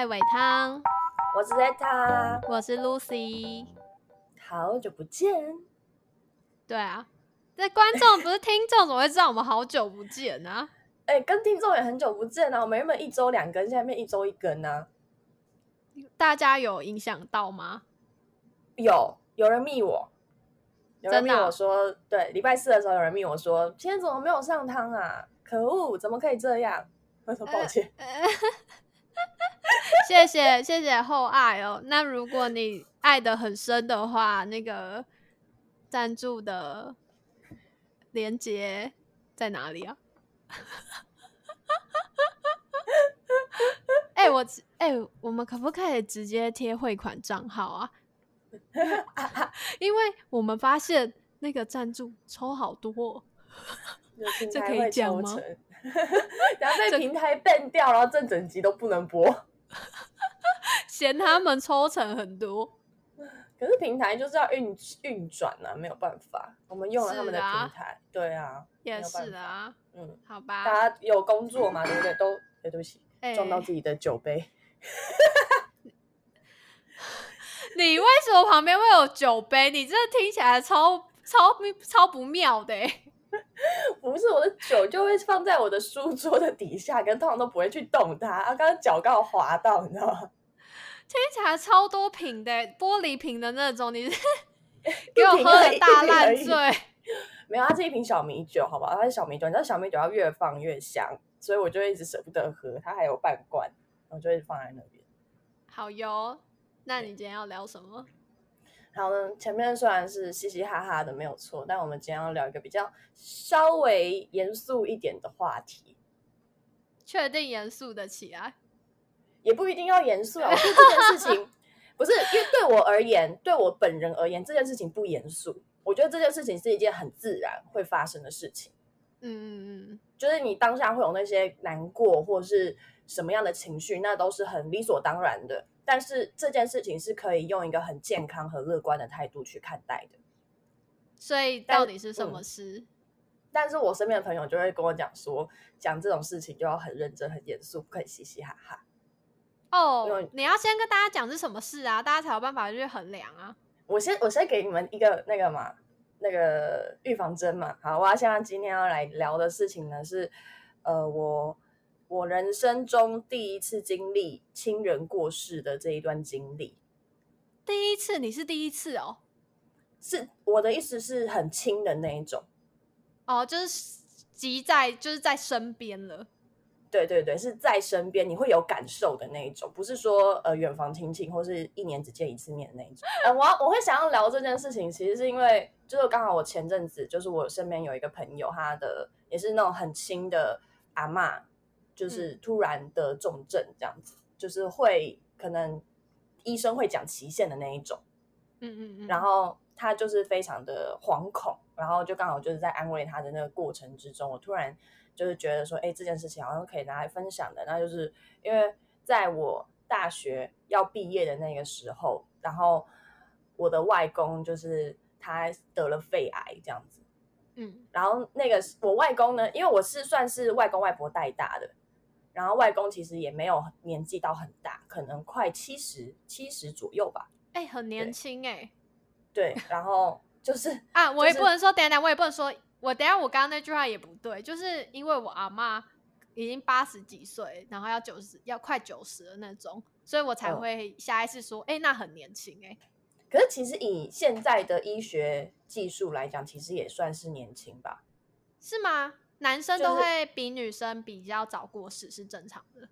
爱伟汤，我是 Zeta，我是 Lucy。好久不见。对啊，这观众不是听众，怎么会知道我们好久不见呢、哎、跟听众也很久不见啊！我们原本一周两更，现在变一周一更呢、大家有影响到吗？有有人密我，有人密我说，对，礼拜四的时候有人密我说，今天怎么没有上汤啊？可恶，怎么可以这样？我说抱歉，谢谢谢谢厚爱哦。那如果你爱的很深的话，那个赞助的连接在哪里啊？哎、我哎、我们可不可以直接贴汇款账号啊？因为我们发现那个赞助抽好多哦、这可以讲吗，然后被平台 ban 掉，然后这整集都不能播。嫌他们抽成很多。可是平台就是要运运转啊，没有办法，我们用了他们的平台，对啊，也是啊，嗯，好吧。大家有工作嘛，对不对？都，哎，对不起，哎撞到自己的酒杯。你为什么旁边会有酒杯？你这听起来超超超不妙的、欸，不是我的酒就会放在我的书桌的底下，跟通常都不会去动它。啊，刚刚脚刚好滑到，你知道吗？听起来超多瓶的、欸玻璃瓶的那种。你是 给我喝的大烂醉，没有，它是一瓶小米酒，好不好？它是小米酒，你知道小米酒要越放越香，所以我就一直舍不得喝。它还有半罐，我就一直放在那边。好哟。那你今天要聊什么？好呢，前面虽然是嘻嘻哈哈的没有错，但我们今天要聊一个比较稍微严肃一点的话题，确定严肃的起来。也不一定要严肃啊。我觉得这件事情 不是因为对我而言，对我本人而言，这件事情不严肃。我觉得这件事情是一件很自然会发生的事情，嗯嗯嗯，就是你当下会有那些难过或是什么样的情绪，那都是很理所当然的。但是这件事情是可以用一个很健康和乐观的态度去看待的。所以到底是什么嗯事？但是我身边的朋友就会跟我讲说，讲这种事情就要很认真、很严肃，不可以嘻嘻哈哈。因哦为，你要先跟大家讲是什么事啊，大家才有办法去衡量啊。我先我先给你们一个那个嘛，那个预防针嘛。好，我要现在今天要来聊的事情呢是，呃，我我人生中第一次经历亲人过世的这一段经历。第一次，你是第一次哦。是我的意思是很亲的那一种，哦，就是即在就是在身边了。对对对，是在身边你会有感受的那一种，不是说呃远房亲戚或是一年只见一次面的那一种。呃，我要我会想要聊这件事情，其实是因为就是刚好我前阵子就是我身边有一个朋友，他的也是那种很亲的阿嬷，就是突然得重症这样子，就是会可能医生会讲期限的那一种。嗯嗯嗯。然后他就是非常的惶恐，然后就刚好就是在安慰他的那个过程之中，我突然就是觉得说，哎，这件事情好像可以拿来分享的。那就是因为在我大学要毕业的那个时候，然后我的外公就是他得了肺癌这样子，嗯然后那个我外公呢，因为我是算是外公外婆带大的，然后外公其实也没有年纪到很大，可能快七十七十左右吧。哎、很年对轻哎、对，然后 就是啊，我也不能说，等等，我也不能说，我等下我刚刚那句话也不对，就是因为我阿妈已经八十几岁，然后要九十，要快九十的那种，所以我才嗯会下意识说，哎、那很年轻哎、可是其实以现在的医学技术来讲，其实也算是年轻吧。是吗？男生都会比女生比较早过世是正常的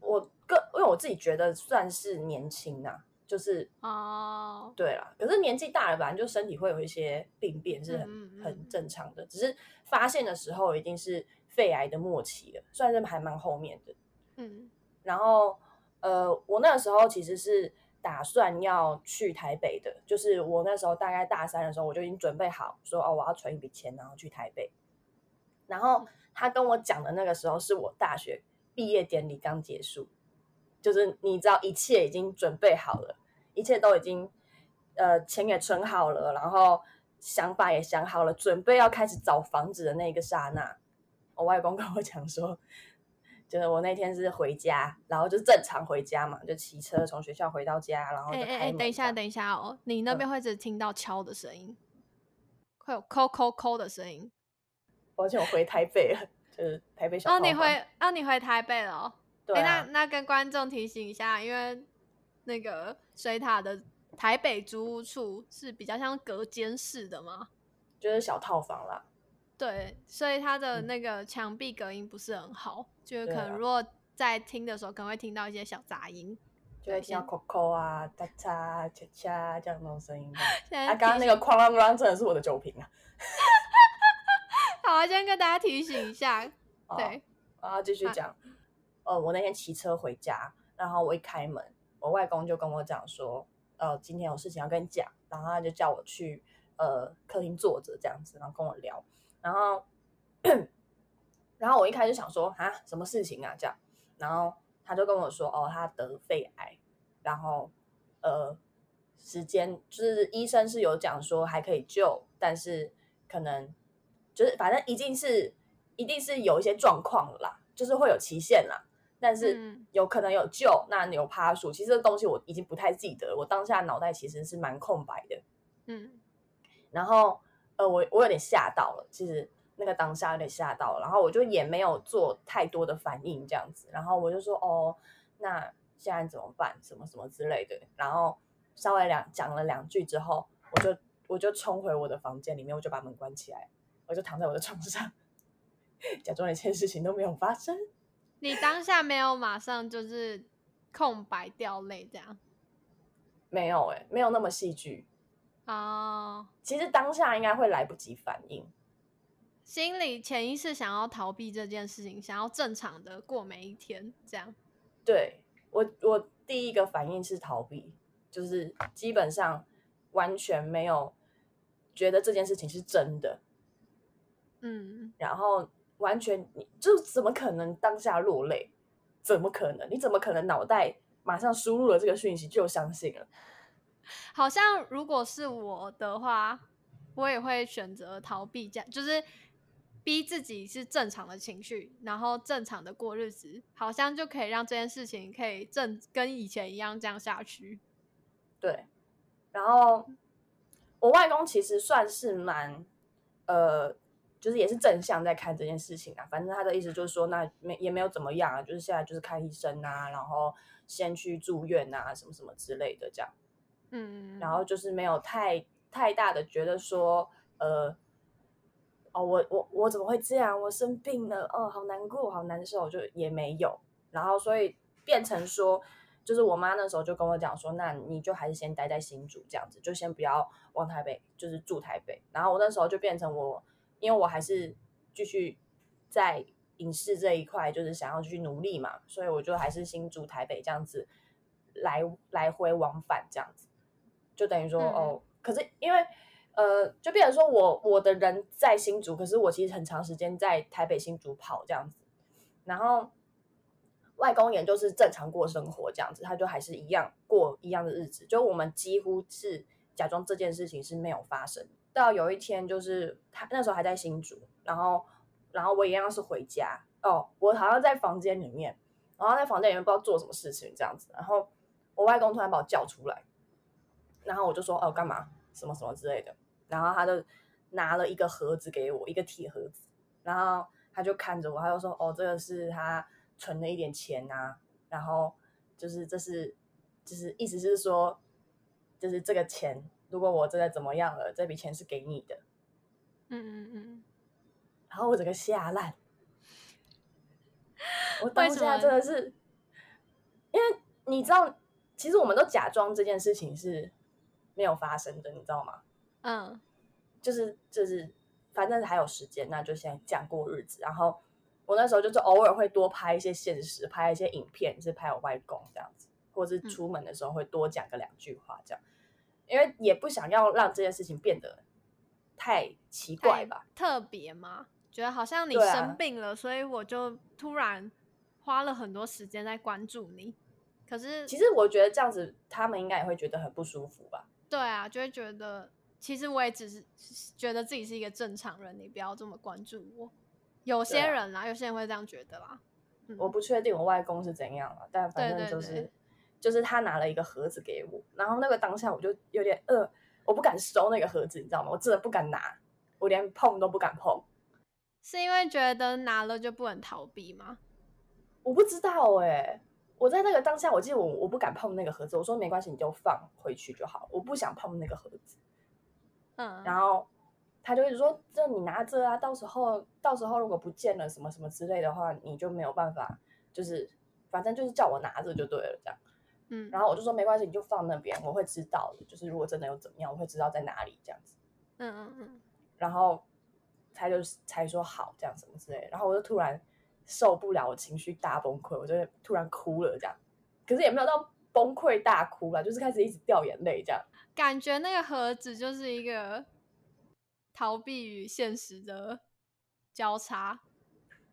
我个因为我自己觉得算是年轻呐、就是哦。对啦。可是年纪大了，本来就身体会有一些病变，是很、嗯嗯嗯很正常的。只是发现的时候已经是肺癌的末期了，算是还蛮后面的。嗯然后呃，我那个时候其实是打算要去台北的，就是我那时候大概大三的时候，我就已经准备好说哦，我要存一笔钱，然后去台北。然后他跟我讲的那个时候，是我大学毕业典礼刚结束，就是你知道一切已经准备好了，一切都已经呃钱也存好了，然后想法也想好了，准备要开始找房子的那个刹那，我外公跟我讲说，就是我那天是回家，然后就正常回家嘛，就骑车从学校回到家，然后就哎哎哎，等一下，等一下哦，你那边会只听到敲的声音，会有扣扣扣的声音。抱歉，我回台北了，就是台北小哦，你回哦，你回台北了对啊，那那跟观众提醒一下，因为那个水塔的台北租屋处是比较像隔间式的嘛，就是小套房啦。对，所以它的嗯那个墙壁隔音不是很好，就是可能如果在听的时候，可能会听到一些小杂音。就会听到先 Coco 啊、哒嚓、恰恰这样那种声音。啊，刚刚那个哐啷啷真的是我的酒瓶啊。好啊，先跟大家提醒一下，哦对，然后继续啊讲，呃，我那天骑车回家，然后我一开门，我外公就跟我讲说，呃，今天有事情要跟你讲，然后他就叫我去呃客厅坐着这样子，然后跟我聊，然后 然后我一开始想说啊，什么事情啊这样，然后他就跟我说，哦，他得肺癌，然后呃，时间就是医生是有讲说还可以救，但是可能就是反正一定是一定是有一些状况啦，就是会有期限啦。但是嗯有可能有救，那有趴数，其实这东西我已经不太记得了。我当下脑袋其实是蛮空白的，嗯然后呃，我我有点吓到了，其实那个当下有点吓到了，然后我就也没有做太多的反应这样子，然后我就说哦，那现在怎么办？什么什么之类的，然后稍微两讲了两句之后，我就我就冲回我的房间里面，我就把门关起来，我就躺在我的床上，假装一切事情都没有发生。你当下没有马上就是空白掉泪这样没有哎、没有那么戏剧。哦，其实当下应该会来不及反应，心里潜意识想要逃避这件事情，想要正常的过每一天，这样。对我，我第一个反应是逃避，就是基本上完全没有觉得这件事情是真的，嗯，然后完全你就怎么可能当下落泪？怎么可能？你怎么可能脑袋马上输入了这个讯息就相信了？好像如果是我的话，我也会选择逃避，这样就是逼自己是正常的情绪，然后正常的过日子，好像就可以让这件事情可以正跟以前一样这样下去。对，然后我外公其实算是蛮呃，就是也是正向在看这件事情啊。反正他的意思就是说，那没也没有怎么样啊，就是现在就是看医生啊，然后先去住院啊，什么什么之类的这样。嗯，然后就是没有太太大的觉得说，呃，哦，我我我怎么会这样？我生病了，哦，好难过，好难受，就也没有。然后所以变成说，就是我妈那时候就跟我讲说，那你就还是先待在新竹这样子，就先不要往台北，就是住台北。然后我那时候就变成我，因为我还是继续在影视这一块，就是想要去努力嘛，所以我就还是新竹台北这样子来来回往返这样子。就等于说、嗯哦，可是因为呃，就变成说我我的人在新竹，可是我其实很长时间在台北新竹跑这样子，然后外公也就是正常过生活这样子，他就还是一样过一样的日子，就我们几乎是假装这件事情是没有发生。到有一天，就是他那时候还在新竹，然后然后我一样是回家哦，我好像在房间里面，然后在房间里面不知道做什么事情这样子，然后我外公突然把我叫出来。然后我就说哦干嘛什么什么之类的，然后他就拿了一个盒子给我，一个铁盒子，然后他就看着我，他就说哦这个是他存了一点钱啊，然后就是这是就是意思是说，就是这个钱如果我真的怎么样了，这笔钱是给你的，嗯嗯嗯，然后我整个吓烂，我当下真的是，因为你知道，其实我们都假装这件事情是没有发生的，你知道吗？嗯。就是就是，反正还有时间，那就先这样过日子。然后我那时候就是偶尔会多拍一些现实，拍一些影片，是拍我外公这样子，或者是出门的时候会多讲个两句话这样，因为也不想要让这件事情变得太奇怪吧。特别吗？觉得好像你生病了，所以我就突然花了很多时间在关注你。可是，其实我觉得这样子，他们应该也会觉得很不舒服吧。对啊，就会觉得其实我也只是觉得自己是一个正常人，你不要这么关注我。有些人啦，有些人会这样觉得啦。嗯我不确定我外公是怎样了，但反正就是对就是他拿了一个盒子给我，然后那个当下我就有点呃，我不敢收那个盒子，你知道吗？我真的不敢拿，我连碰都不敢碰。是因为觉得拿了就不能逃避吗？我不知道哎、我在那个当下，我记得我我不敢碰那个盒子，我说没关系，你就放回去就好，我不想碰那个盒子。嗯，然后他就一直说：“这你拿着啊，到时候到时候如果不见了什么什么之类的话，你就没有办法，就是反正就是叫我拿着就对了这样。”嗯，然后我就说没关系，你就放那边，我会知道的。就是如果真的有怎么样，我会知道在哪里这样子。嗯嗯嗯，然后他就才说好这样什么之类的。然后我就突然受不了，我情绪大崩溃，我就突然哭了这样。可是也没有到崩溃大哭了，就是开始一直掉眼泪这样。感觉那个盒子就是一个逃避与现实的交叉。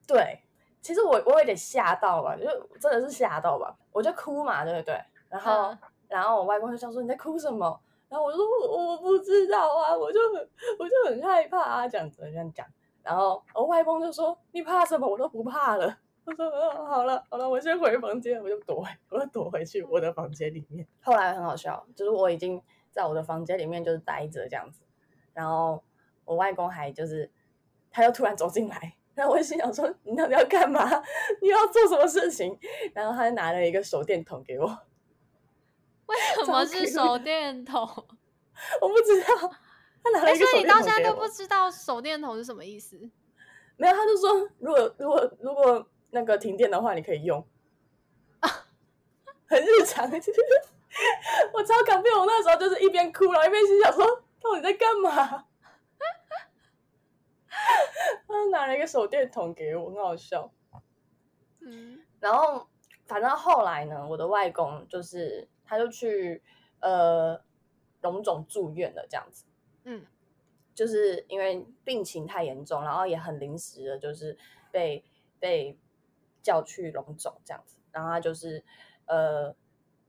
对，其实我我有点吓到吧，就真的是吓到吧，我就哭嘛，对不对？然后、嗯然后我外公就想说你在哭什么？然后我说我我不知道啊，我就很我就很害怕啊，这样子这样讲。然后我外公就说你怕什么？我都不怕了。我说哦好了好了，我先回房间，我就躲回我就躲回去我的房间里面。后来很好笑，就是我已经在我的房间里面就是待着这样子，然后我外公还就是他又突然走进来，然后我心想说你到底要干嘛？你要做什么事情？然后他就拿了一个手电筒给我，为什么是手电筒？我不知道他拿了一个手电以你到现在都不知道手电筒是什么意思？没有，他就说如果如果如果那个停电的话，你可以用，很日常。我超感动，我那时候就是一边哭，然后一边心想说到底在干嘛？他 拿了一个手电筒给我，很好笑。嗯然后反正后来呢，我的外公就是他就去呃龙总住院了，这样子，嗯就是因为病情太严重，然后也很临时的，就是被被叫去龙总这样子，然后他就是呃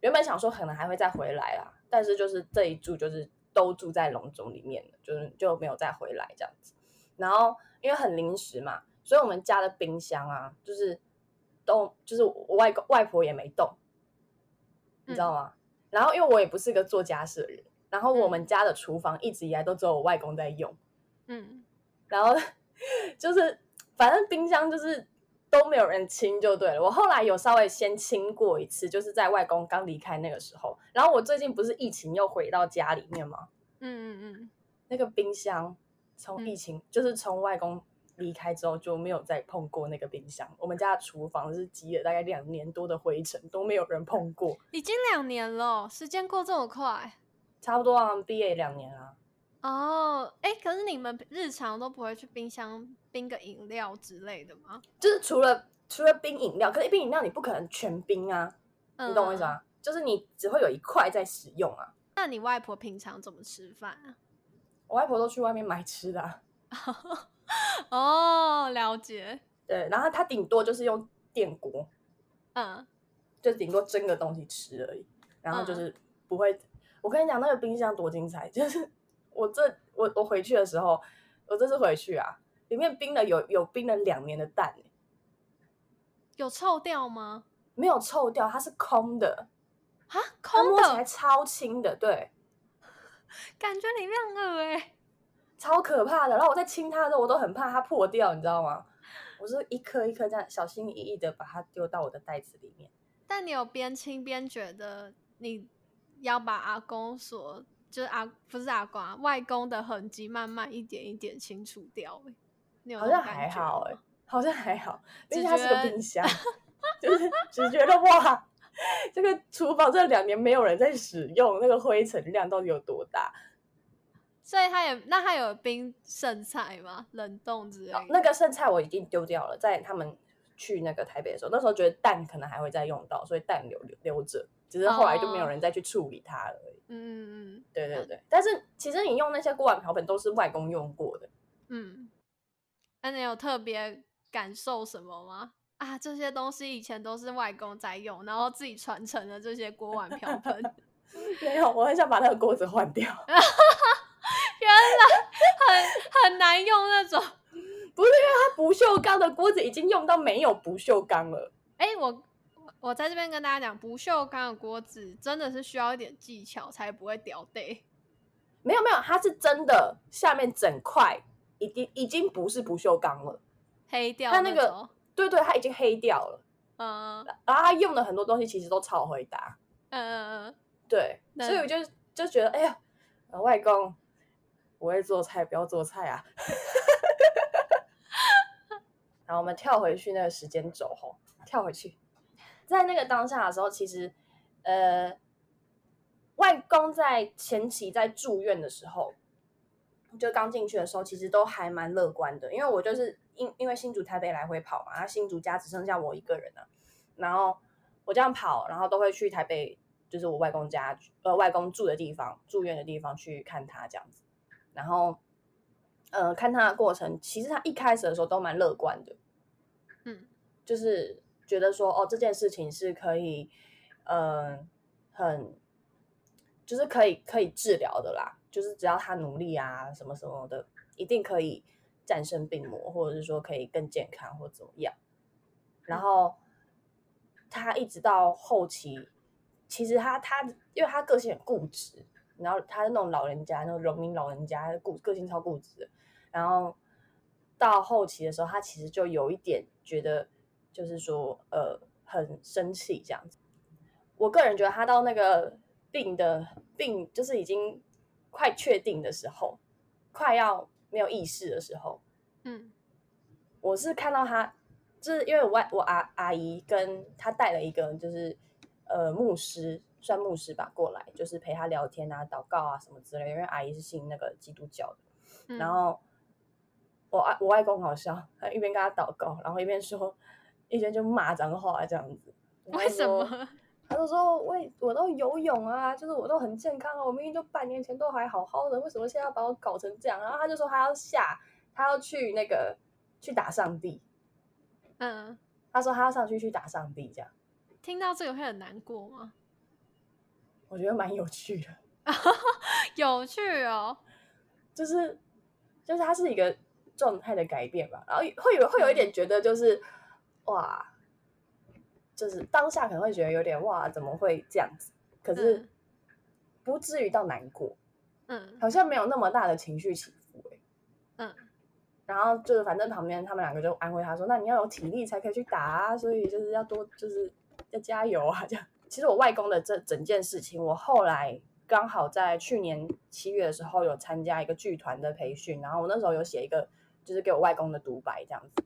原本想说可能还会再回来啦，但是就是这一住就是都住在龙总里面了，就是就没有再回来这样子。然后因为很临时嘛，所以我们家的冰箱啊，就是都就是我外公外婆也没动，你知道吗？然后因为我也不是个做家事的人，然后我们家的厨房一直以来都只有我外公在用，嗯然后 就是反正冰箱就是都没有人清就对了。我后来有稍微先清过一次，就是在外公刚离开那个时候。然后我最近不是疫情又回到家里面吗？嗯嗯嗯，那个冰箱从嗯疫情、就是从外公离开之后就没有再碰过那个冰箱。我们家的厨房是积了大概两年多的灰尘，都没有人碰过。已经两年了，时间过这么快差不多啊，毕业两年啊。哦。哎、可是你们日常都不会去冰箱冰个饮料之类的吗？就是除了除了冰饮料，可是冰饮料你不可能全冰啊，你懂我意思嗯？吗？就是你只会有一块在使用啊。那你外婆平常怎么吃饭啊？我外婆都去外面买吃的、啊，哦，了解。对，然后她顶多就是用电锅，嗯就顶多蒸个东西吃而已，然后就嗯是不会。我跟你讲，那个冰箱多精彩，就是我这我我回去的时候，我这次回去啊，里面冰了有有冰了两年的蛋、欸，有臭掉吗？没有臭掉，它是空的，啊，它空摸起来，超轻的，对，感觉里面很恶哎、超可怕的。然后我在清它的时候，我都很怕它破掉，你知道吗？我是一颗一颗这样小心翼翼的把它丢到我的袋子里面。但你有边清边觉得你要把阿公所就是阿不是阿公啊外公的痕迹慢慢一点一点清除掉、欸，你有好像还好哎、吗好像还好，毕只竟它是个冰箱，就是只觉得哇，这个厨房这两年没有人在使用，那个灰尘量到底有多大？所以他也那他有冰剩菜吗？冷冻之类的？哦那个剩菜我已经丢掉了，在他们去那个台北的时候，那时候觉得蛋可能还会再用到，所以蛋留留留着，只是后来就没有哦人再去处理它了而已。嗯嗯对对对，但是其实你用那些锅碗瓢盆都是外公用过的，嗯嗯，那你有特别感受什么吗？啊，这些东西以前都是外公在用，然后自己传承了这些锅碗瓢盆。没有，我很想把那个锅子换掉。原来很很难用那种，不 不是因为它不锈钢的锅子已经用到没有不锈钢了。哎、我我在这边跟大家讲，不锈钢的锅子真的是需要一点技巧才不会掉队。没有没有，它是真的下面整块已经已经不是不锈钢了。黑掉它那个种对对，它已经黑掉了。嗯然后他用的很多东西其实都超回答。嗯嗯嗯，对，所以我就就觉得，哎呀，呃外公，不会做菜，不要做菜啊。然后我们跳回去那个时间轴吼，跳回去，在那个当下的时候，其实呃，外公在前期在住院的时候，就刚进去的时候，其实都还蛮乐观的，因为我就是因因为新竹台北来回跑嘛，然后新竹家只剩下我一个人啊，然后我这样跑，然后都会去台北，就是我外公家呃外公住的地方，住院的地方去看他这样子，然后呃看他的过程，其实他一开始的时候都蛮乐观的，嗯。就是觉得说哦这件事情是可以，嗯、很就是可以可以治疗的啦，就是只要他努力啊什么什么的，一定可以战胜病魔，或者是说可以更健康或怎么样。然后他一直到后期，其实他他因为他个性很固执，然后他是那种老人家，那种农民老人家，固个性超固执的。然后到后期的时候，他其实就有一点觉得，就是说呃很生气这样子。我个人觉得他到那个病的病就是已经快确定的时候，快要没有意识的时候，嗯我是看到他，就是因为我外我阿阿姨跟他带了一个就是呃牧师，算牧师吧过来，就是陪他聊天啊、祷告啊什么之类的。因为阿姨是信那个基督教的，嗯，然后我外我外公好笑，他一边跟他祷告，然后一边说，一边就骂脏话这样子。为什说么？他就说：“我我都游泳啊，就是我都很健康啊，我明明就半年前都还好好的，为什么现在要把我搞成这样？”然后他就说他要下，他要去那个去打上帝。嗯，他说他要上去去打上帝，这样听到这个会很难过吗？我觉得蛮有趣的。有趣哦，就是就是它是一个状态的改变吧，然后会有会有一点觉得就是哇，就是当下可能会觉得有点哇，怎么会这样子？可是嗯不至于到难过，嗯好像没有那么大的情绪起伏、欸、嗯然后就是反正旁边他们两个就安慰他说：“那你要有体力才可以去打啊，所以就是要多就是要加油啊。”这样。其实我外公的这整件事情，我后来刚好在去年七月的时候有参加一个剧团的培训，然后我那时候有写一个就是给我外公的独白，这样子，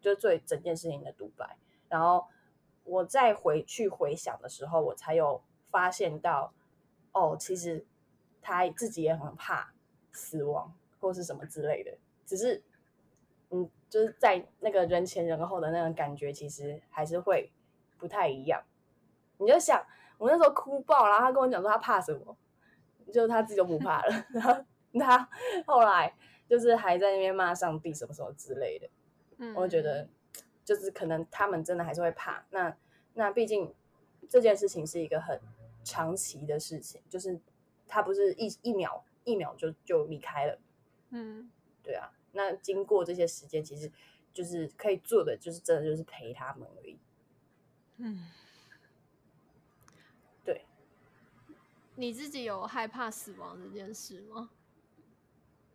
就是最整件事情的独白。然后我再回去回想的时候，我才有发现到，哦，其实他自己也很怕死亡或是什么之类的。只是，嗯，就是在那个人前人后的那种感觉，其实还是会不太一样。你就想，我那时候哭爆，然后他跟我讲说他怕什么，就他自己都不怕了，然后他后来就是还在那边骂上帝什么什么之类的。嗯，我觉得，就是可能他们真的还是会怕。那那毕竟这件事情是一个很长期的事情，就是他不是一一秒一秒就就离开了。嗯对啊，那经过这些时间，其实就是可以做的，就是真的就是陪他们而已。嗯，对，你自己有害怕死亡这件事吗？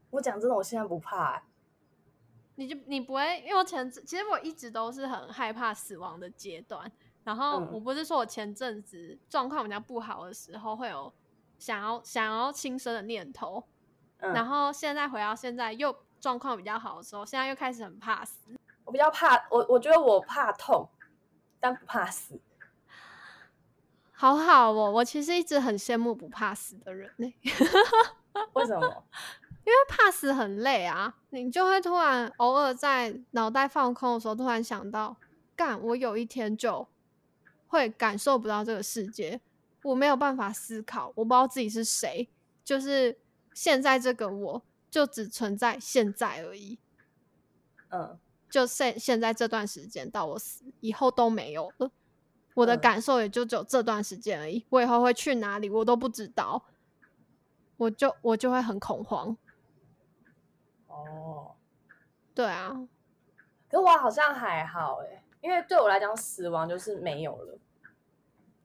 我讲真的，我现在不怕、欸。你就你不会，因为我前其实我一直都是很害怕死亡的阶段。然后嗯我不是说我前阵子状况比较不好的时候会有想要想要轻生的念头，嗯，然后现在回到现在又状况比较好的时候，现在又开始很怕死。我比较怕，我我觉得我怕痛，但不怕死。好好哦，我其实一直很羡慕不怕死的人呢、为什么？因为怕死很累啊，你就会突然偶尔在脑袋放空的时候，突然想到，干，我有一天就会感受不到这个世界，我没有办法思考，我不知道自己是谁，就是现在这个我就只存在现在而已，嗯。就现现在这段时间到我死以后都没有了，我的嗯。感受也就只有这段时间而已，我以后会去哪里我都不知道，我就我就会很恐慌。哦，对啊，可我好像还好哎，因为对我来讲，死亡就是没有了。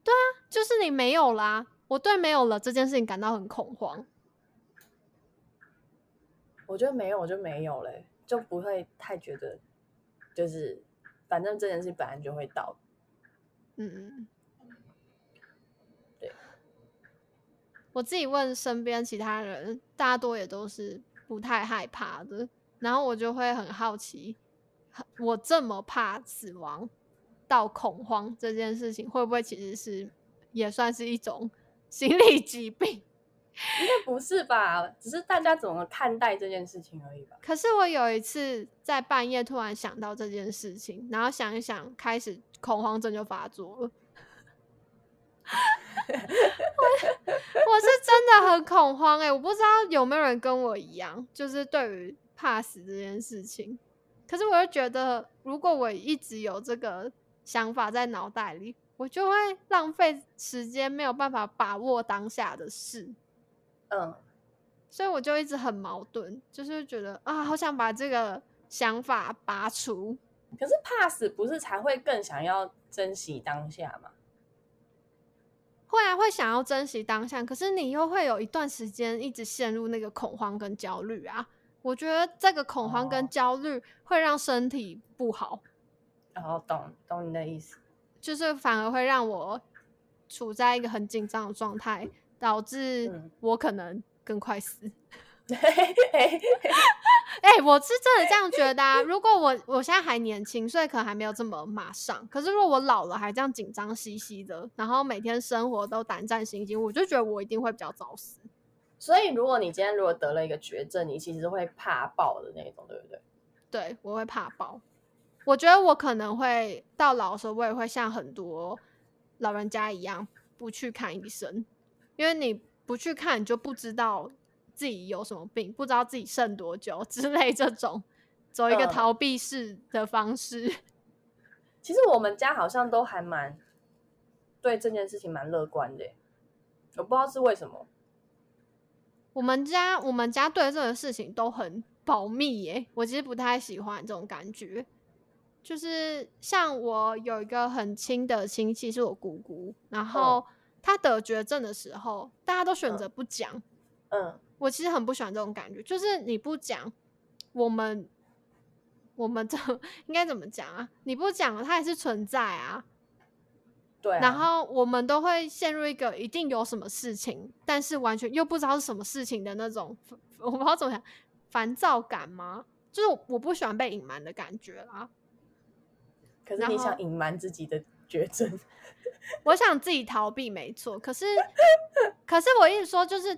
对啊就是你没有啦。我对没有了这件事情感到很恐慌。我觉得没有，我就没有嘞，就不会太觉得，就是反正这件事本来就会到。嗯嗯，对。我自己问身边其他人，大多也都是不太害怕的，然后我就会很好奇，我这么怕死亡到恐慌这件事情，会不会其实是也算是一种 心理疾病？应该不是吧？只是大家怎么看待这件事情而已吧。可是我有一次在半夜突然想到这件事情，然后想一想，开始恐慌症就发作了。我 我是真的很恐慌哎、我不知道有没有人跟我一样，就是对于怕死这件事情。可是我又觉得，如果我一直有这个想法在脑袋里，我就会浪费时间，没有办法把握当下的事。嗯，所以我就一直很矛盾，就是觉得啊，好想把这个想法拔除。可是怕死不是才会更想要珍惜当下吗？会啊，会想要珍惜当下，可是你又会有一段时间一直陷入那个恐慌跟焦虑啊。我觉得这个恐慌跟哦焦虑会让身体不好，然后懂懂你的意思。就是反而会让我处在一个很紧张的状态，导致嗯我可能更快死。嘿嘿 嘿哎、我是真的这样觉得啊！如果我我现在还年轻，所以可能还没有这么马上。可是如果我老了还这样紧张兮兮的，然后每天生活都胆战心惊，我就觉得我一定会比较早死。所以，如果你今天如果得了一个绝症，你其实会怕爆的那种，对不对？对，我会怕爆。我觉得我可能会到老的时候，我也会像很多老人家一样不去看医生，因为你不去看，你就不知道自己有什么病，不知道自己剩多久之类这种，走一个嗯逃避式的方式。其实我们家好像都还蛮对这件事情蛮乐观的，我不知道是为什么。我们家我们家对这个事情都很保密耶，我其实不太喜欢这种感觉。就是像我有一个很亲的亲戚是我姑姑，然后她得绝症的时候，大家都选择不讲。嗯，我其实很不喜欢这种感觉，就是你不讲，我们我们这应该怎么讲啊？你不讲，它还是存在啊。对啊。然后我们都会陷入一个一定有什么事情，但是完全又不知道是什么事情的那种，我不知道怎么讲，烦躁感吗？就是我不喜欢被隐瞒的感觉啦。可是你想隐瞒自己的绝症，我想自己逃避，没错。可是，可是我一直说，就是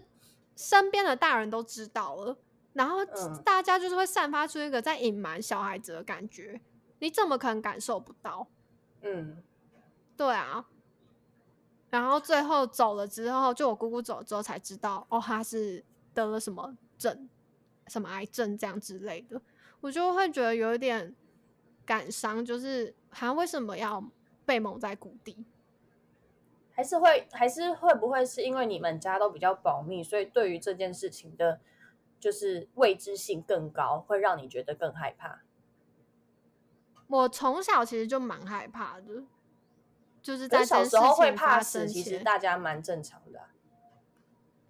身边的大人都知道了，然后嗯大家就是会散发出一个在隐瞒小孩子的感觉，你怎么可能感受不到？嗯，对啊，然后最后走了之后，就我姑姑走了之后才知道，哦，她是得了什么症，什么癌症这样之类的，我就会觉得有一点感伤，就是他为什么要被蒙在鼓底？还是会还是会不会是因为你们家都比较保密，所以对于这件事情的，就是未知性更高，会让你觉得更害怕？我从小其实就蛮害怕的，就是在小时候会怕死，其实，大家蛮正常的啊、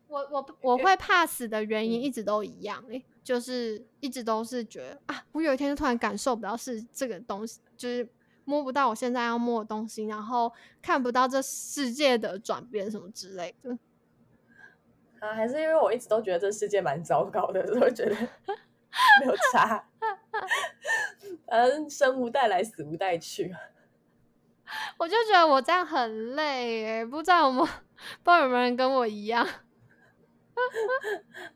我我我会怕死的原因一直都一样、欸，就是一直都是觉得啊，我有一天就突然感受不到是这个东西，就是摸不到我现在要摸的东西，然后看不到这世界的转变什么之类的。啊，还是因为我一直都觉得这世界蛮糟糕的，所以觉得没有差。反正生无带来，死无带去。我就觉得我这样很累诶、不知道有没有不知道有没有人跟我一样，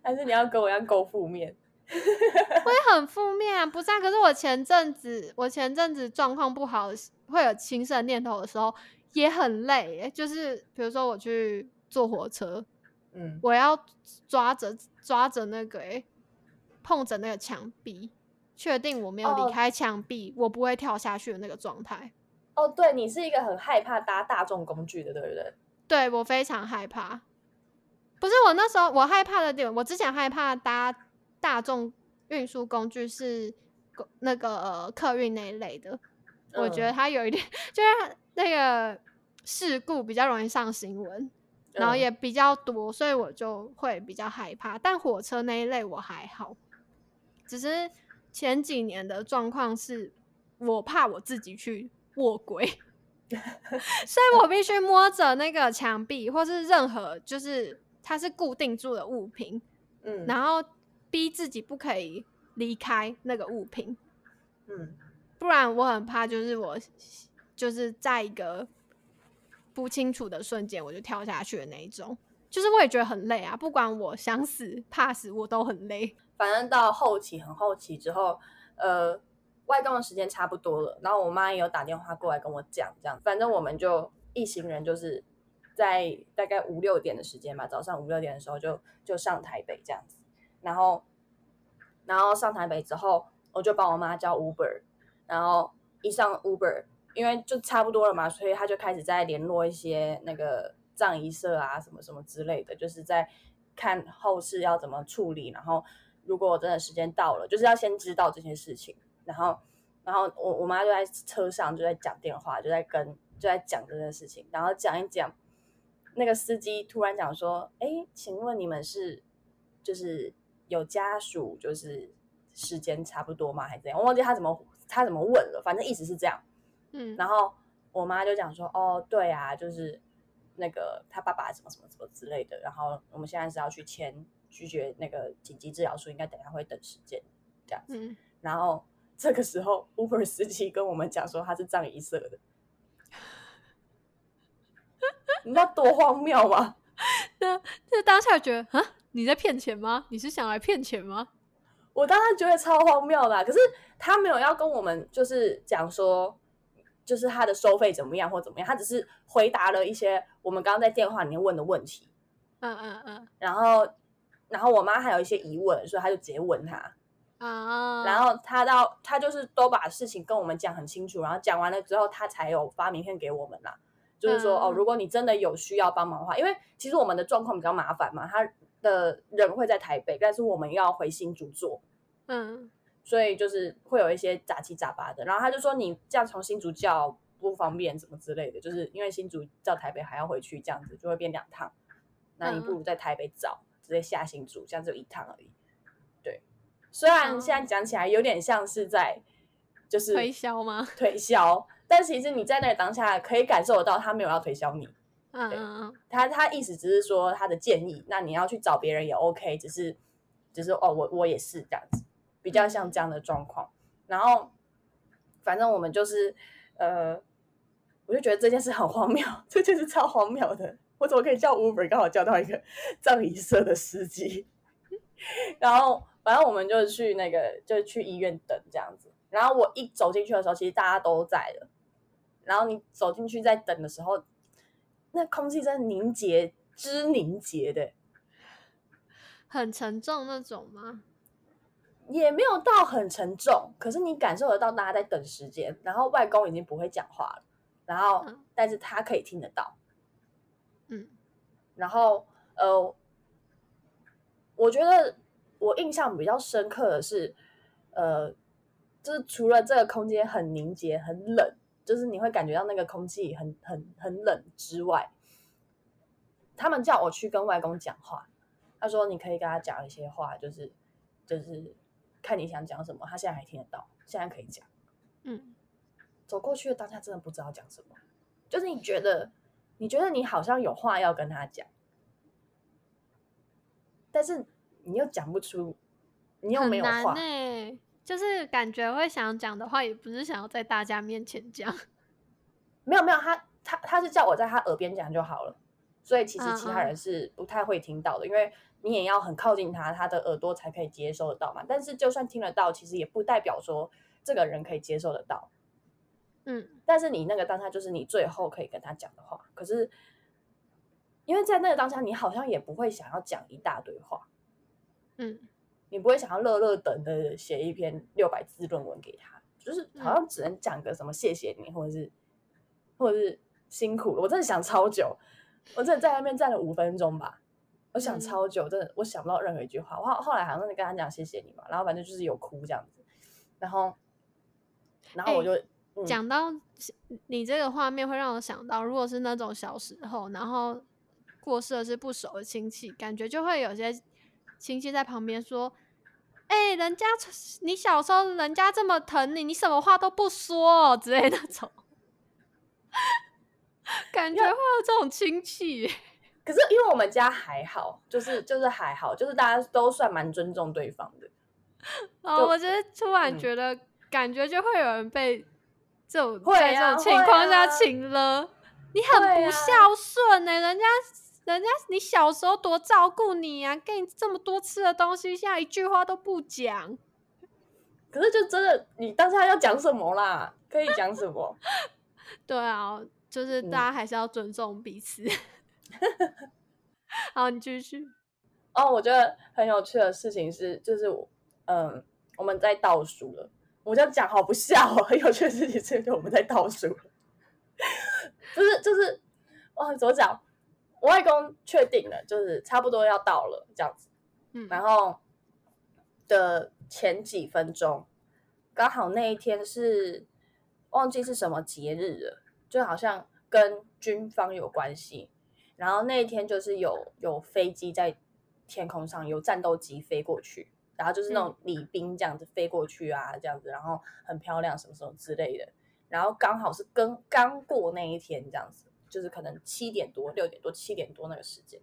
还是你要跟我一样够负面？会很负面啊，不是啊？可是我前阵子我前阵子状况不好，会有轻生念头的时候，也很累、欸。就是比如说我去坐火车，嗯，我要抓着抓着那个、欸，碰着那个墙壁，确定我没有哦离开墙壁，我不会跳下去的那个状态。哦，对你是一个很害怕搭大众工具的，对不对？对我非常害怕。不是我那时候我害怕的点，我之前害怕搭大众运输工具是那个客运那一类的，我觉嗯。得它有一点 就是那个事故比较容易上新闻，然后嗯。也比较多，所以我就会比较害怕。但火车那一类我还好，只是前几年的状况是我怕我自己去卧轨，所以我必须摸着那个墙壁或是任何就是它是固定住的物品，嗯。然后逼自己不可以离开那个物品，嗯不然我很怕就是我就是在一个不清楚的瞬间我就跳下去的那一种。就是我也觉得很累啊，不管我想死怕死，我都很累。反正到后期很后期之后，呃，外公的时间差不多了，然后我妈也有打电话过来跟我讲，这样，反正我们就一行人就是在大概五六点的时间吧，早上五六点的时候就就上台北这样子，然后然后上台北之后，我就帮我妈叫 Uber，然后一上 Uber，因为就差不多了嘛，所以他就开始在联络一些那个葬仪社啊，什么什么之类的，就是在看后事要怎么处理，然后如果我真的时间到了，就是要先知道这些事情，然后然后我我妈就在车上就在讲电话，就在跟就在讲这件事情，然后讲一讲，那个司机突然讲说：“哎，请问你们是就是有家属，就是时间差不多吗？还是怎样？我忘记他怎么他怎么问了，反正意思是这样。嗯，然后我妈就讲说：“哦，对啊，就是那个他爸爸什么什么什么之类的。然后我们现在是要去签拒绝那个紧急治疗书，应该等一下会等时间这样子。嗯，然后这个时候，Uber 司机跟我们讲说他是葬仪社的，你知道多荒谬吗？就当下觉得啊，你在骗钱吗？你是想来骗钱吗？我当然觉得超荒谬的啊、可是他没有要跟我们就是讲说，就是他的收费怎么样或怎么样，他只是回答了一些我们刚刚在电话里面问的问题，嗯嗯嗯然后然后我妈还有一些疑问，所以他就直接问他，啊，然后他到他就是都把事情跟我们讲很清楚，然后讲完了之后，他才有发名片给我们啦。就是说、嗯哦，如果你真的有需要帮忙的话，因为其实我们的状况比较麻烦嘛，他的人会在台北，但是我们要回新竹做，嗯所以就是会有一些杂七杂八的。然后他就说你这样从新竹叫不方便什么之类的，就是因为新竹到台北还要回去，这样子就会变两趟。那你不如在台北找，直接下新竹，这样就一趟而已。对，虽然哦现在讲起来有点像是在就是推销吗？推销，但其实你在那个当下可以感受得到他没有要推销你，嗯嗯嗯他他意思只是说他的建议，那你要去找别人也 OK，只是只是哦，我我也是这样子，比较像这样的状况。然后反正我们就是呃，我就觉得这件事很荒谬，这件事超荒谬的。我怎么可以叫 Uber 刚好叫到一个 葬仪社的司机？然后反正我们就去那个就去医院等这样子。然后我一走进去的时候，其实大家都在了。然后你走进去在等的时候，那空气真的凝结之凝结的，很沉重那种吗？也没有到很沉重，可是你感受得到大家在等时间。然后外公已经不会讲话了，然后嗯但是他可以听得到。嗯然后呃，我觉得我印象比较深刻的是，呃，就是除了这个空间很凝结、很冷，就是你会感觉到那个空气很很很冷之外，他们叫我去跟外公讲话，他说你可以跟他讲一些话，就是就是看你想讲什么，他现在还听得到，现在可以讲。嗯走过去的当下真的不知道讲什么，就是你觉得你觉得你好像有话要跟他讲，但是你又讲不出，你又没有话，就是感觉会想讲的话，也不是想要在大家面前讲。没有没有，他他他是叫我在他耳边讲就好了，所以其实其他人是不太会听到的，因为你也要很靠近他，他的耳朵才可以接收得到嘛。但是就算听得到，其实也不代表说这个人可以接受得到。嗯但是你那个当下就是你最后可以跟他讲的话，可是因为在那个当下，你好像也不会想要讲一大堆话，嗯你不会想要乐乐等的写一篇六百字论文给他，就是好像只能讲个什么谢谢你，或者是或者是辛苦了。我真的想超久，我真的在那边站了五分钟吧，我想嗯超久，真的我想不到任何一句话。我后后来好像是跟他讲谢谢你嘛，然后反正就是有哭这样子，然后，然后我就、嗯讲到你这个画面，会让我想到，如果是那种小时候，然后过世的是不熟的亲戚，感觉就会有些亲戚在旁边说：“哎、人家你小时候人家这么疼你，你什么话都不说、哦、之类的那种。”感觉会有这种亲戚，可是因为我们家还好，就是就是还好，就是大家都算蛮尊重对方的。哦，我觉得突然嗯觉得，感觉就会有人被这种啊在这种情况下请了，你很不孝顺呢、人家人家你小时候多照顾你啊，给你这么多吃的东西，现在一句话都不讲。可是就真的，你当下要讲什么啦？可以讲什么？对啊，就是嗯大家还是要尊重彼此。好，你继续。哦，我觉得很有趣的事情是，就是我，嗯，我们在倒数了。我这样讲好不笑哦。很有趣的事情是，就我们在倒数了，就是就是，哇，怎么讲？我外公确定了，就是差不多要到了这样子。嗯，然后的前几分钟，刚好那一天是忘记是什么节日了，就好像跟军方有关系。然后那一天就是有有飞机在天空上有战斗机飞过去，然后就是那种礼兵这样子飞过去啊，这样子，然后很漂亮什么什么之类的。然后刚好是跟刚过那一天这样子，就是可能七点多、六点多、七点多那个时间。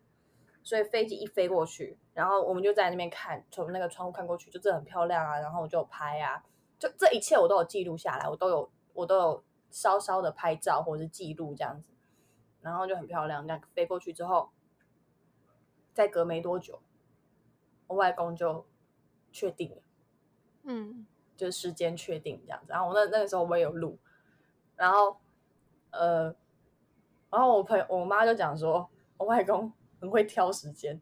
所以飞机一飞过去，然后我们就在那边看，从那个窗户看过去，就真的很漂亮啊。然后我就拍啊，就这一切我都有记录下来，我都有我都有稍稍的拍照或者是记录这样子，然后就很漂亮。那样飞过去之后，再隔没多久，我外公就确定了，嗯，就是时间确定这样子。然后我那那个时候我也有录，然后呃，然后我朋友我妈就讲说，我外公很会挑时间，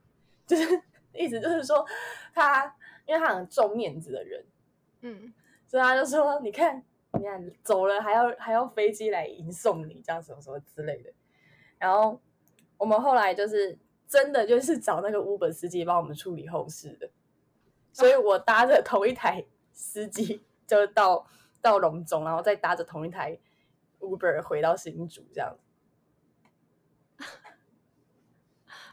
就是 意思就是说他，因为他很重面子的人，嗯，所以他就说，你看，你看走了还要还要飞机来迎送你，这样什么什么之类的。然后我们后来就是真的就是找那个 Uber 司机帮我们处理后事的，所以我搭着同一台司机就到到龙中，然后再搭着同一台 Uber 回到新竹这样子。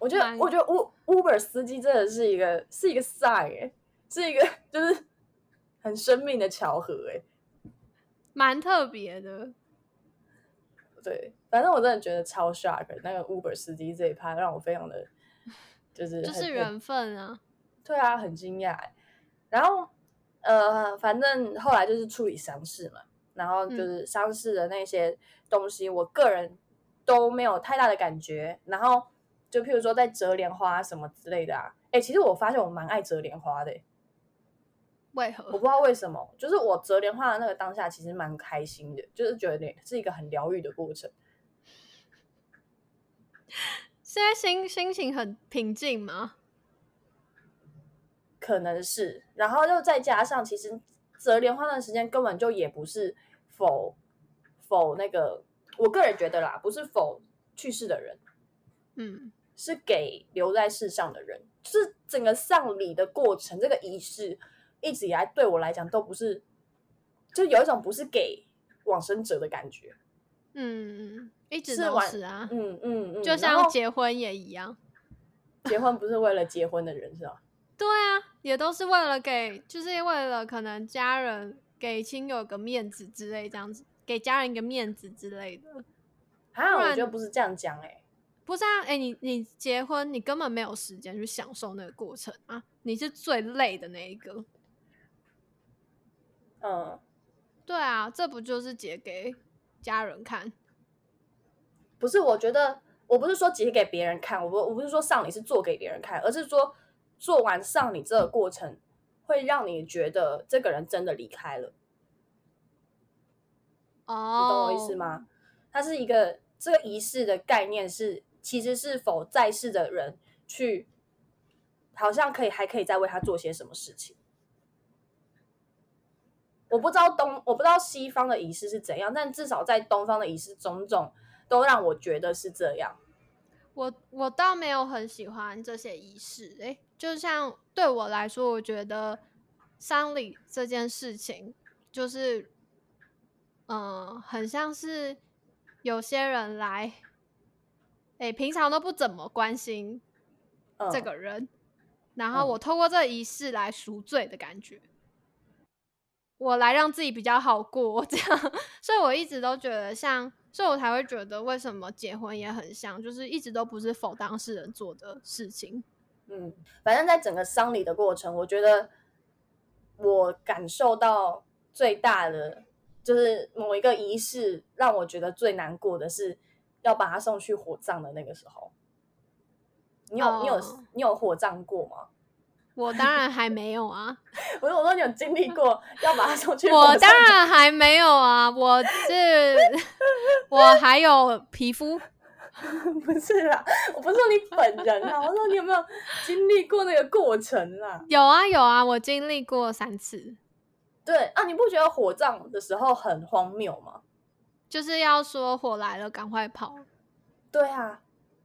我觉得，我觉得 U Uber 司机真的是一个是一个 sign，哎，是一个 就是很生命的巧合，哎，蛮特别的。对，反正我真的觉得超 shock，那个 Uber 司机这一趴让我非常的，就是就是缘分啊。对啊，很惊讶欸。然后呃，反正后来就是处理丧事嘛，然后就嗯是丧事的那些东西，我个人都没有太大的感觉。然后就譬如说在折莲花什么之类的啊，哎，其实我发现我蛮爱折莲花的欸，为何？我不知道为什么，就是我折莲花的那个当下其实蛮开心的，就是觉得是一个很疗愈的过程。现在心心情很平静吗？可能是，然后又再加上，其实折莲花的时间根本就也不是否否那个，我个人觉得啦，不是否去世的人，嗯，是给留在世上的人。就是整个丧礼的过程，这个仪式一直以来对我来讲都不是，就有一种不是给往生者的感觉。嗯嗯，一直都是完是啊，嗯嗯嗯，就像结婚也一样。结婚不是为了结婚的人是吧？对啊，也都是为了给，就是为了可能家人给亲友个面子之类，这样子给家人一个面子之类的。啊，我觉得不是这样讲哎、不是啊，哎、你你结婚，你根本没有时间去享受那个过程啊，你是最累的那一个。嗯，对啊，这不就是结给家人看？不是，我觉得我不是说结给别人看，我不我不是说上礼是做给别人看，而是说做完上礼这个过程会让你觉得这个人真的离开了，哦，你懂我意思？吗？它是一个这个仪式的概念是，其实是否在世的人去，好像可以还可以再为他做些什么事情。我不知道东，我不知道西方的仪式是怎样，但至少在东方的仪式种种都让我觉得是这样。我我倒没有很喜欢这些仪式，诶、就像对我来说，我觉得丧礼这件事情，就是，嗯、很像是有些人来，哎、平常都不怎么关心嗯，这个人，然后嗯我透过这仪式来赎罪的感觉，我来让自己比较好过，这样，所以我一直都觉得像，所以我才会觉得为什么结婚也很像，就是一直都不是否当事人做的事情。嗯，反正在整个丧礼的过程，我觉得我感受到最大的就是某一个仪式，让我觉得最难过的是要把他送去火葬的那个时候。你有、你有哦你有火葬过吗？我当然还没有啊，我说我说你有经历过 要把他送去火我葬当然还没有啊，我是我还有皮肤，不是啦，我不是说你本人啊，我说你有没有经历过那个过程啊？有啊有啊，我经历过三次，对啊，你不觉得火葬的时候很荒谬吗？就是要说火来了赶快跑。对啊，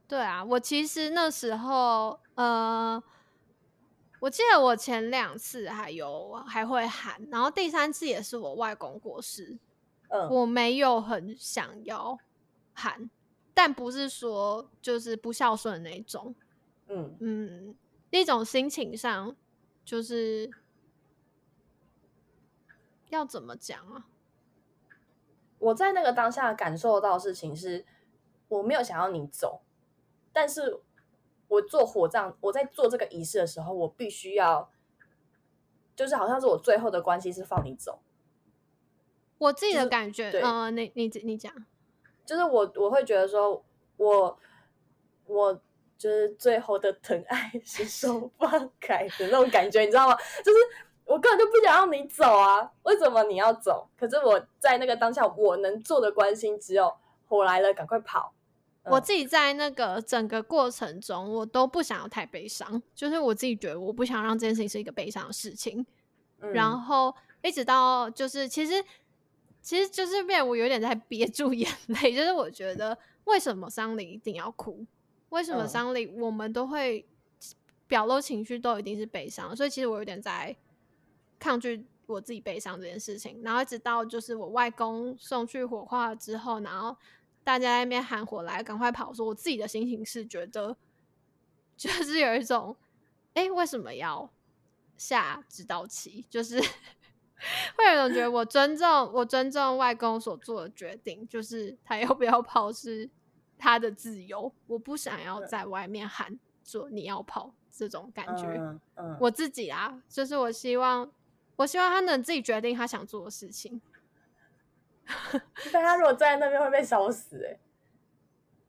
对啊，我其实那时候呃，我记得我前两次还有还会喊，然后第三次也是我外公过世，嗯，我没有很想要喊，但不是说就是不孝顺那种，嗯嗯，一种心情上就是要怎么讲啊？我在那个当下感受到的事情是，我没有想要你走，但是我做火葬，我在做这个仪式的时候，我必须要，就是好像是我最后的关系是放你走，我自己的感觉，对呃，你你你讲，就是我我会觉得说，我我就是最后的疼爱是手 放开的那种感觉，你知道吗？就是我根本就不想让你走啊，为什么你要走？可是我在那个当下，我能做的关心只有火来了，赶快跑。嗯我自己在那个整个过程中，我都不想要太悲伤，就是我自己觉得我不想让这件事情是一个悲伤的事情。嗯然后一直到就是其实其实就是变我有点在憋住眼泪，就是我觉得为什么丧礼一定要哭？为什么嗯丧礼我们都会表露情绪都一定是悲伤？所以其实我有点在抗拒我自己悲伤这件事情。然后一直到就是我外公送去火化之后，然后大家在那边喊火来，赶快跑！说我自己的心情是觉得就是有一种，哎、为什么要下指导棋？就是 会有一种觉得我尊重我尊重外公所做的决定，就是他要不要跑是他的自由，我不想要在外面喊说你要跑这种感觉。嗯嗯，我自己啊，就是我希望，我希望他能自己决定他想做的事情。但他如果站在那边会被烧死哎、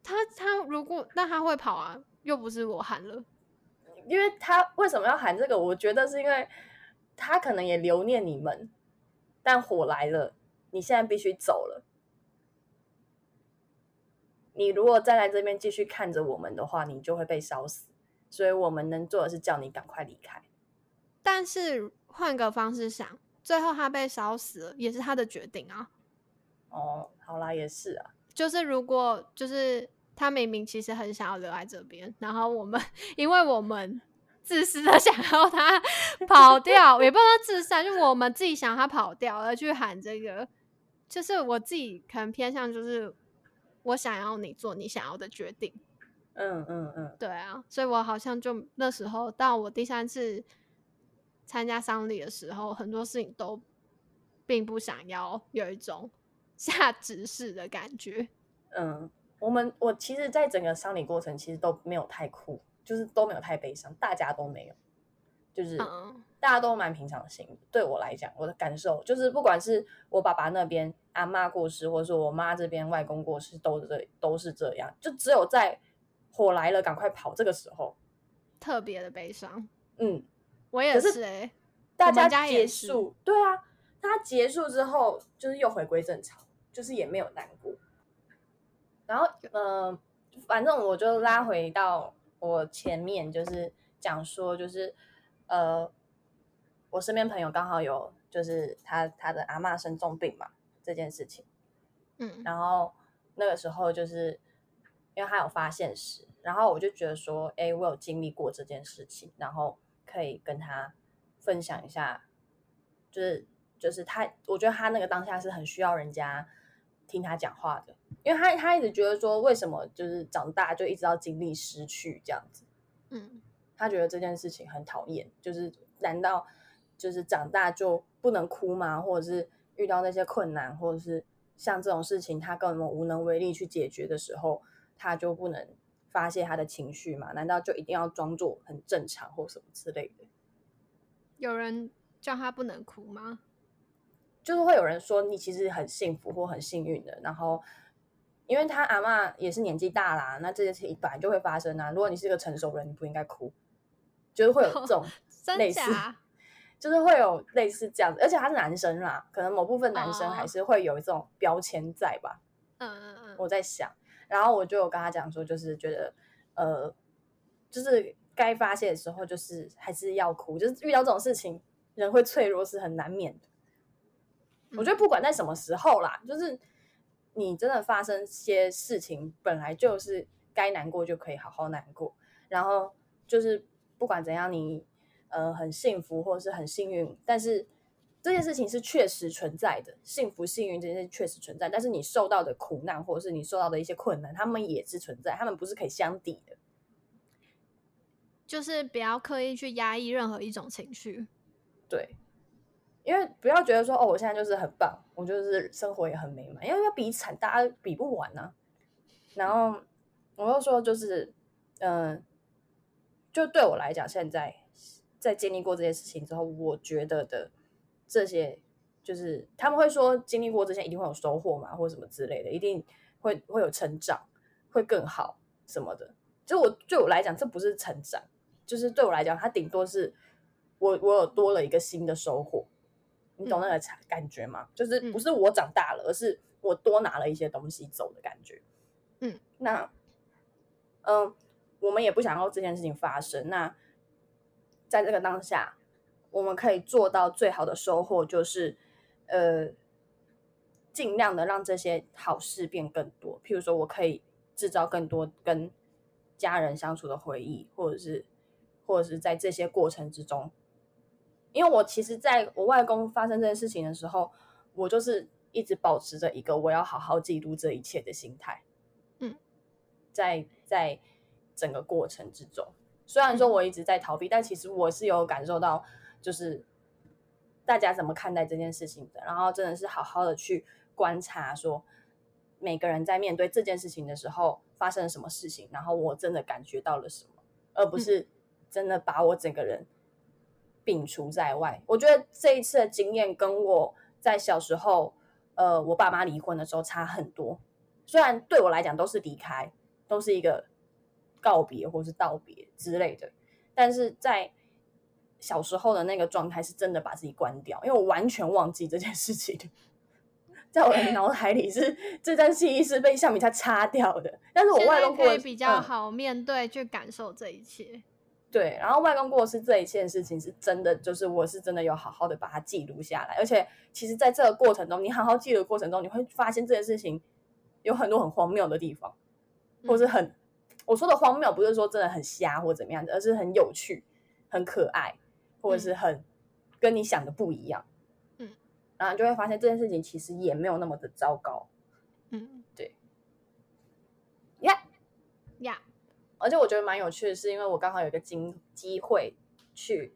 他他如果那他会跑啊，又不是我喊了。因为他为什么要喊这个？我觉得是因为他可能也留念你们，但火来了，你现在必须走了。你如果站在这边继续看着我们的话，你就会被烧死。所以我们能做的是叫你赶快离开。但是换个方式想，最后他被烧死了，也是他的决定啊。哦，好啦，也是啊，就是如果就是他明明其实很想要留在这边，然后我们 因为我们自私的 想要他 跑掉，也不能说自私啊，就我们自己想要他跑掉而去喊这个，就是我自己可能偏向就是我想要你做你想要的决定。嗯嗯嗯，对啊，所以我好像就那时候到我第三次参加丧礼的时候，很多事情都并不想要有一种 下指示的感觉。嗯，我们我其实，在整个丧礼过程，其实都没有太酷，就是都没有太悲伤，大家都没有，就是嗯大家都蛮平常心的。对我来讲，我的感受就是，不管是我爸爸那边阿妈过世，或者是我妈这边外公过世，都是这都是这样。就只有在火来了，赶快跑这个时候，特别的悲伤。嗯，我也可是大家结束，对啊，大家结束之后，就是又回归正常，就是也没有难过。然后，呃，反正我就拉回到我前面，就是讲说，就是呃，我身边朋友刚好有，就是他他的阿嬷生重病嘛这件事情，嗯然后那个时候就是因为他有发现时，然后我就觉得说，哎，我有经历过这件事情，然后可以跟他分享一下，就是就是他，我觉得他那个当下是很需要人家听他讲话的，因为他他一直觉得说，为什么就是长大就一直要经历失去这样子，嗯，他觉得这件事情很讨厌，就是难道就是长大就不能哭吗？或者是遇到那些困难，或者是像这种事情，他根本无能为力去解决的时候，他就不能发泄他的情绪嘛？难道就一定要装作很正常或什么之类的？有人叫他不能哭吗？就是会有人说你其实很幸福或很幸运的，然后因为他阿嬷也是年纪大啦，那这件事情本来就会发生啊。如果你是一个成熟人，你不应该哭，就是会有这种 类似，就是会有类似这样子。而且他是男生啦，可能某部分男生还是会有这种标签在吧？嗯嗯嗯，我在想，然后我就有跟他讲说，就是觉得呃，就是该发泄的时候，就是还是要哭，就是遇到这种事情，人会脆弱是很难免的。我觉得不管在什么时候啦，就是你真的发生些事情，本来就是该难过就可以好好难过。然后就是不管怎样，你呃很幸福或者是很幸运，但是这件事情是确实存在的，幸福幸运这件事确实存在。但是你受到的苦难或者是你受到的一些困难，他们也是存在，他们不是可以相抵的。就是不要刻意去压抑任何一种情绪，对。因为不要觉得说哦，我现在就是很棒，我就是生活也很美满。因为要比惨，大家比不完呢。然后我又说，就是嗯，就对我来讲，现在在经历过这些事情之后，我觉得的这些，就是他们会说经历过这些一定会有收获嘛，或者什么之类的，一定会会有成长，会更好什么的。就我对我来讲，这不是成长，就是对我来讲，它顶多是我我有多了一个新的收获。你懂那个感觉吗？就是不是我长大了，而是我多拿了一些东西走的感觉。嗯，那嗯，我们也不想要这件事情发生。那在这个当下，我们可以做到最好的收获，就是呃，尽量的让这些好事变更多。譬如说，我可以制造更多跟家人相处的回忆，或者是或者是在这些过程之中。因为我其实在我外公发生这件事情的时候，我就是一直保持着一个我要好好记录这一切的心态。嗯，在在整个过程之中，虽然说我一直在逃避，但其实我是有感受到，就是大家怎么看待这件事情的。然后真的是好好的去观察，说每个人在面对这件事情的时候发生了什么事情，然后我真的感觉到了什么，而不是真的把我整个人。摒除在外，我觉得这一次的经验跟我在小时候，呃，我爸妈离婚的时候差很多。虽然对我来讲都是离开，都是一个告别或是道别之类的，但是在小时候的那个状态是真的把自己关掉，因为我完全忘记这件事情，在我的脑海里是这段记忆是被橡皮擦擦掉的。但是我外公可以比较好面对去感受这一切。对，然后外公过世这一件事情是真的，就是我是真的有好好的把它记录下来，而且其实在这个过程中，你好好记录的过程中，你会发现这件事情有很多很荒谬的地方，或是很我说的荒谬，不是说真的很瞎或怎么样的，而是很有趣、很可爱，或者是很跟你想的不一样。嗯，然后就会发现这件事情其实也没有那么的糟糕。嗯，对。呀呀。而且我觉得蛮有趣的是，因为我刚好有一个机机会去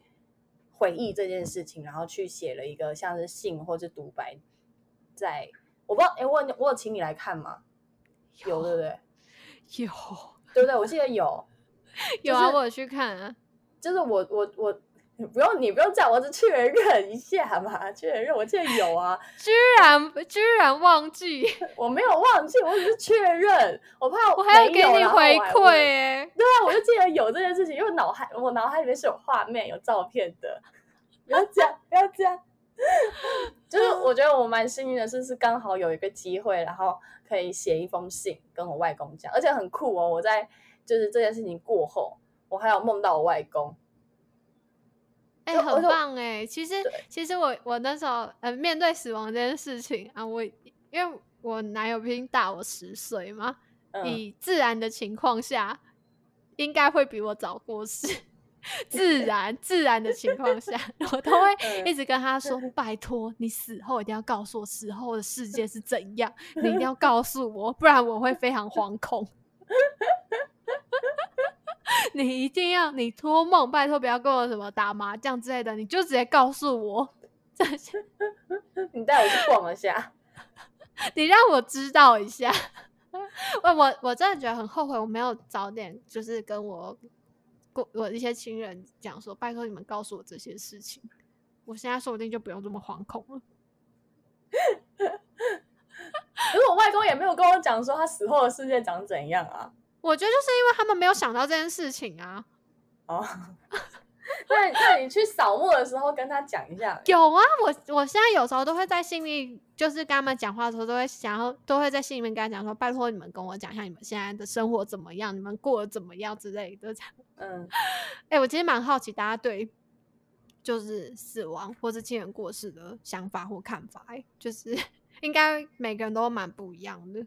回忆这件事情，然后去写了一个像是信或是独白，在我不知道，哎，我我有请你来看吗？有对不对？有对不对？我记得有，有啊，我去看啊，就是我我我。你不用，你不用这样，我只确认一下嘛，确认我记得有啊，居然居然忘记，我没有忘记，我只是确认，我怕我还要给你回馈哎，对啊，我就记得有这件事情，因为脑海我脑海里面是有画面、有照片的，不要这样，不要这样，就是我觉得我蛮幸运的是，是刚好有一个机会，然后可以写一封信跟我外公讲，而且很酷哦，我在就是这件事情过后，我还有梦到我外公。哎，很棒哎！其实，其实我我那时候呃，面对死亡这件事情啊，我因为我男友毕竟大我十岁嘛，以自然的情况下，应该会比我早过世。自然自然的情况下，我都会嗯一直跟他说：“拜托，你死后一定要告诉我死后的世界是怎样，你一定要 告诉我，不然我会非常惶恐。你一定要，你托梦，拜托不要跟我什么打麻将之类的，你就直接告诉我，这些 你带我去逛一下。你让我知道一下。我我我真的觉得很后悔，我没有早点就是跟我过我一些亲人讲说，拜托你们告诉我这些事情，我现在说不定就不用这么惶恐了。可是我外公也没有跟我讲说他死后的世界长怎样啊。我觉得就是因为他们没有想到这件事情啊。哦，那那你去扫墓的时候跟他讲一下。有啊，我我现在有时候都会在心里，就是跟他们讲话的时候，都会想要，都会在心里面跟他讲说，拜托你们跟我讲一下你们现在的生活怎么样，你们过得怎么样之类的。这样嗯，哎、我其实蛮好奇大家对就是死亡或是亲人过世的想法或看法、欸，就是 应该每个人都蛮不一样的。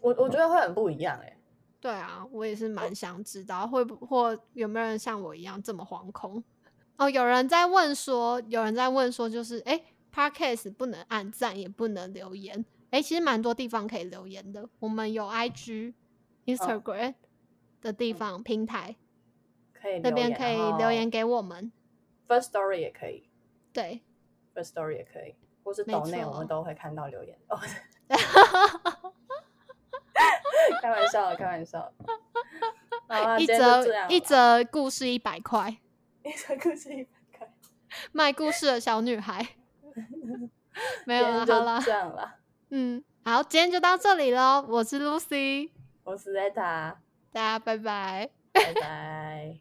我我觉得会很不一样哎、对啊，我也是蛮想知道会不或有没有人像我一样这么惶恐。哦，有人在问说，有人在问说，就是哎 p o d c a s t 不能按赞，也不能留言。哎，其实蛮多地方可以留言的。我们有 IG、Instagram 的地方、平台可以那边可以留言给我们。，First Story 也可以对，，First Story 也可以，或是没抖内我错们都会看到留言。哦，开玩笑的，开玩笑的。好啦一则一则故事一百块，一则故事一百块，卖故事的小女孩。没有了，好了，这样了。嗯，好，今天就到这里喽。我是 Lucy，我是 Zeta，大家拜拜。拜拜。